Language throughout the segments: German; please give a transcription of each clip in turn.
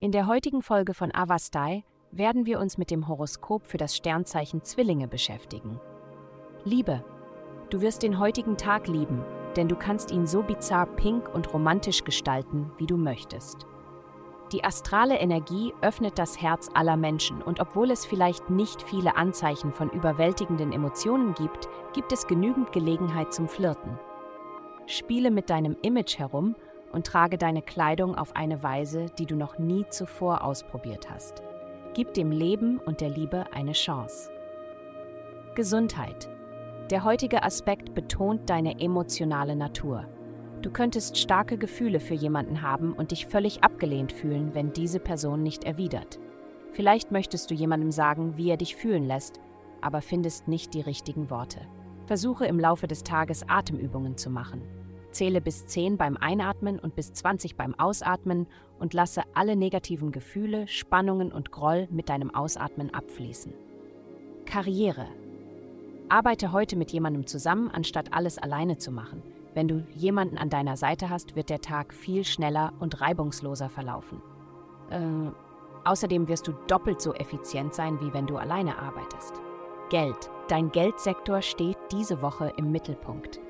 In der heutigen Folge von Avastai werden wir uns mit dem Horoskop für das Sternzeichen Zwillinge beschäftigen. Liebe. Du wirst den heutigen Tag lieben, denn du kannst ihn so bizarr pink und romantisch gestalten, wie du möchtest. Die astrale Energie öffnet das Herz aller Menschen und obwohl es vielleicht nicht viele Anzeichen von überwältigenden Emotionen gibt, gibt es genügend Gelegenheit zum Flirten. Spiele mit deinem Image herum und trage deine Kleidung auf eine Weise, die du noch nie zuvor ausprobiert hast. Gib dem Leben und der Liebe eine Chance. Gesundheit. Der heutige Aspekt betont deine emotionale Natur. Du könntest starke Gefühle für jemanden haben und dich völlig abgelehnt fühlen, wenn diese Person nicht erwidert. Vielleicht möchtest du jemandem sagen, wie er dich fühlen lässt, aber findest nicht die richtigen Worte. Versuche im Laufe des Tages Atemübungen zu machen. Zähle bis 10 beim Einatmen und bis 20 beim Ausatmen und lasse alle negativen Gefühle, Spannungen und Groll mit deinem Ausatmen abfließen. Karriere. Arbeite heute mit jemandem zusammen, anstatt alles alleine zu machen. Wenn du jemanden an deiner Seite hast, wird der Tag viel schneller und reibungsloser verlaufen. Äh, außerdem wirst du doppelt so effizient sein, wie wenn du alleine arbeitest. Geld. Dein Geldsektor steht diese Woche im Mittelpunkt.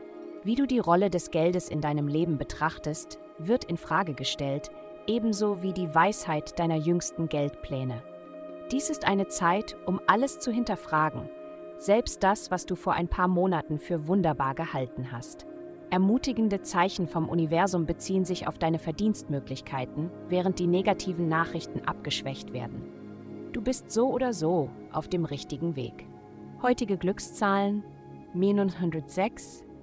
Wie du die Rolle des Geldes in deinem Leben betrachtest, wird in Frage gestellt, ebenso wie die Weisheit deiner jüngsten Geldpläne. Dies ist eine Zeit, um alles zu hinterfragen, selbst das, was du vor ein paar Monaten für wunderbar gehalten hast. Ermutigende Zeichen vom Universum beziehen sich auf deine Verdienstmöglichkeiten, während die negativen Nachrichten abgeschwächt werden. Du bist so oder so auf dem richtigen Weg. Heutige Glückszahlen minus 106, minus